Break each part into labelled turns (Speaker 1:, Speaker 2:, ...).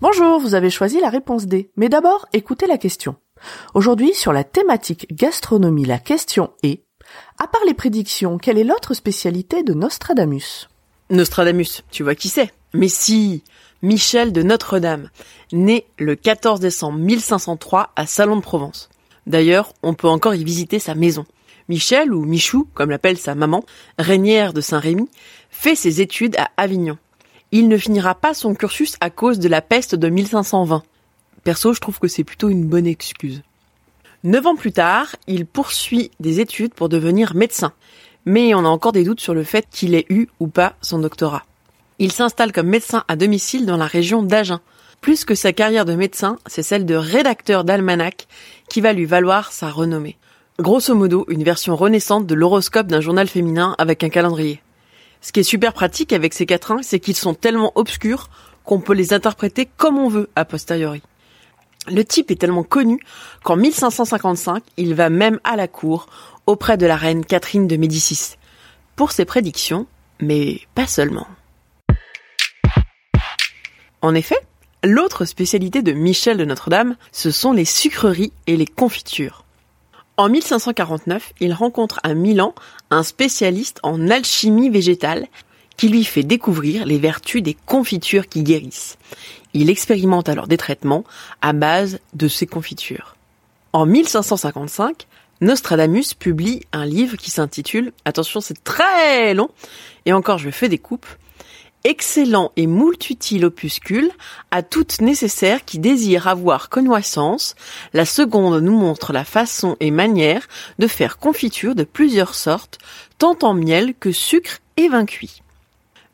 Speaker 1: Bonjour, vous avez choisi la réponse D. Mais d'abord, écoutez la question. Aujourd'hui, sur la thématique gastronomie, la question est à part les prédictions, quelle est l'autre spécialité de Nostradamus?
Speaker 2: Nostradamus, tu vois qui c'est Mais si Michel de Notre-Dame, né le 14 décembre 1503 à Salon de Provence. D'ailleurs, on peut encore y visiter sa maison. Michel, ou Michou, comme l'appelle sa maman, régnière de Saint-Rémy, fait ses études à Avignon. Il ne finira pas son cursus à cause de la peste de 1520. Perso, je trouve que c'est plutôt une bonne excuse. Neuf ans plus tard, il poursuit des études pour devenir médecin. Mais on a encore des doutes sur le fait qu'il ait eu ou pas son doctorat. Il s'installe comme médecin à domicile dans la région d'Agen. Plus que sa carrière de médecin, c'est celle de rédacteur d'almanach qui va lui valoir sa renommée. Grosso modo, une version renaissante de l'horoscope d'un journal féminin avec un calendrier. Ce qui est super pratique avec ces quatrains, c'est qu'ils sont tellement obscurs qu'on peut les interpréter comme on veut a posteriori. Le type est tellement connu qu'en 1555, il va même à la cour auprès de la reine Catherine de Médicis pour ses prédictions, mais pas seulement. En effet, l'autre spécialité de Michel de Notre-Dame, ce sont les sucreries et les confitures. En 1549, il rencontre à Milan un spécialiste en alchimie végétale qui lui fait découvrir les vertus des confitures qui guérissent. Il expérimente alors des traitements à base de ces confitures. En 1555, Nostradamus publie un livre qui s'intitule, attention c'est très long, et encore je fais des coupes, excellent et moult utile opuscule, à toutes nécessaires qui désirent avoir connaissance. La seconde nous montre la façon et manière de faire confiture de plusieurs sortes, tant en miel que sucre et vin cuit.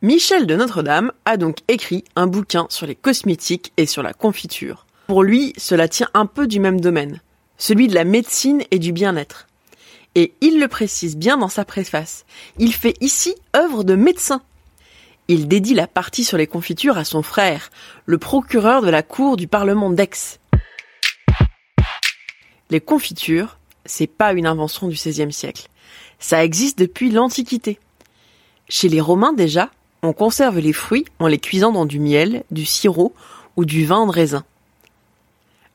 Speaker 2: Michel de Notre-Dame a donc écrit un bouquin sur les cosmétiques et sur la confiture. Pour lui, cela tient un peu du même domaine, celui de la médecine et du bien-être. Et il le précise bien dans sa préface. Il fait ici œuvre de médecin il dédie la partie sur les confitures à son frère, le procureur de la cour du Parlement d'Aix. Les confitures, c'est pas une invention du XVIe siècle. Ça existe depuis l'Antiquité. Chez les Romains déjà, on conserve les fruits en les cuisant dans du miel, du sirop ou du vin de raisin.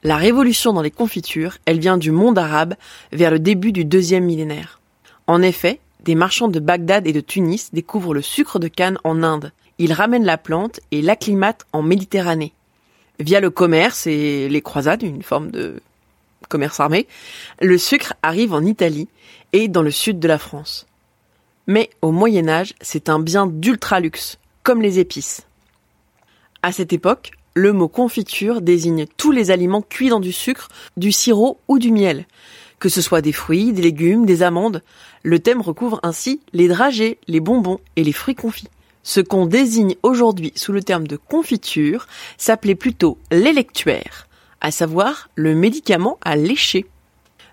Speaker 2: La révolution dans les confitures, elle vient du monde arabe vers le début du deuxième millénaire. En effet, des marchands de Bagdad et de Tunis découvrent le sucre de canne en Inde. Ils ramènent la plante et l'acclimatent en Méditerranée. Via le commerce et les croisades, une forme de commerce armé, le sucre arrive en Italie et dans le sud de la France. Mais au Moyen Âge, c'est un bien d'ultra luxe, comme les épices. À cette époque, le mot confiture désigne tous les aliments cuits dans du sucre, du sirop ou du miel, que ce soit des fruits, des légumes, des amandes. Le thème recouvre ainsi les dragées, les bonbons et les fruits confits. Ce qu'on désigne aujourd'hui sous le terme de confiture s'appelait plutôt l'électuaire, à savoir le médicament à lécher.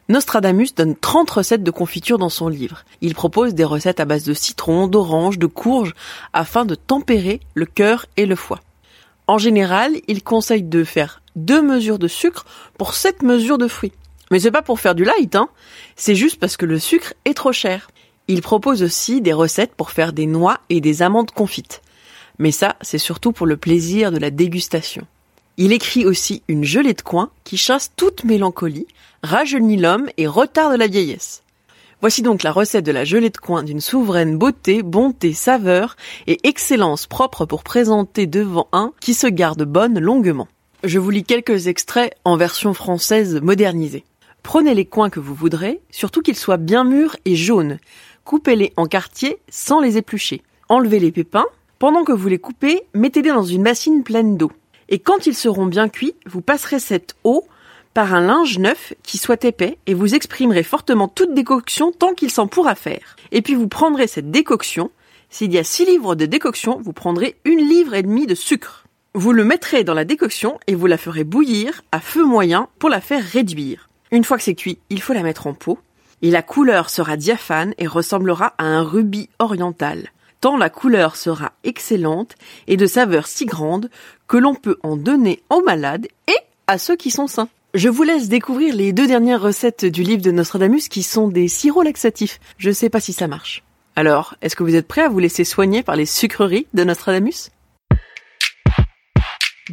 Speaker 2: Nostradamus donne 30 recettes de confiture dans son livre. Il propose des recettes à base de citron, d'orange, de courge, afin de tempérer le cœur et le foie. En général, il conseille de faire deux mesures de sucre pour sept mesures de fruits. Mais c'est pas pour faire du light, hein. C'est juste parce que le sucre est trop cher. Il propose aussi des recettes pour faire des noix et des amandes confites. Mais ça, c'est surtout pour le plaisir de la dégustation. Il écrit aussi une gelée de coin qui chasse toute mélancolie, rajeunit l'homme et retarde la vieillesse. Voici donc la recette de la gelée de coin d'une souveraine beauté, bonté, saveur et excellence propre pour présenter devant un qui se garde bonne longuement. Je vous lis quelques extraits en version française modernisée. Prenez les coins que vous voudrez, surtout qu'ils soient bien mûrs et jaunes. Coupez-les en quartiers sans les éplucher. Enlevez les pépins, Pendant que vous les coupez, mettez-les dans une bassine pleine d'eau. Et quand ils seront bien cuits, vous passerez cette eau par un linge neuf qui soit épais et vous exprimerez fortement toute décoction tant qu'il s'en pourra faire. Et puis vous prendrez cette décoction. S'il y a 6 livres de décoction, vous prendrez une livre et demie de sucre. Vous le mettrez dans la décoction et vous la ferez bouillir à feu moyen pour la faire réduire. Une fois que c'est cuit, il faut la mettre en pot et la couleur sera diaphane et ressemblera à un rubis oriental. Tant la couleur sera excellente et de saveur si grande que l'on peut en donner aux malades et à ceux qui sont sains. Je vous laisse découvrir les deux dernières recettes du livre de Nostradamus qui sont des sirops laxatifs. Je sais pas si ça marche. Alors, est-ce que vous êtes prêts à vous laisser soigner par les sucreries de Nostradamus?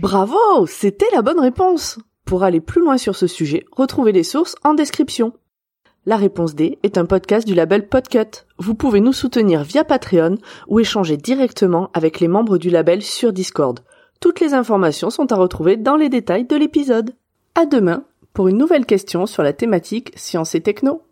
Speaker 1: Bravo C'était la bonne réponse Pour aller plus loin sur ce sujet, retrouvez les sources en description. La réponse D est un podcast du label Podcut. Vous pouvez nous soutenir via Patreon ou échanger directement avec les membres du label sur Discord. Toutes les informations sont à retrouver dans les détails de l'épisode. À demain pour une nouvelle question sur la thématique science et techno.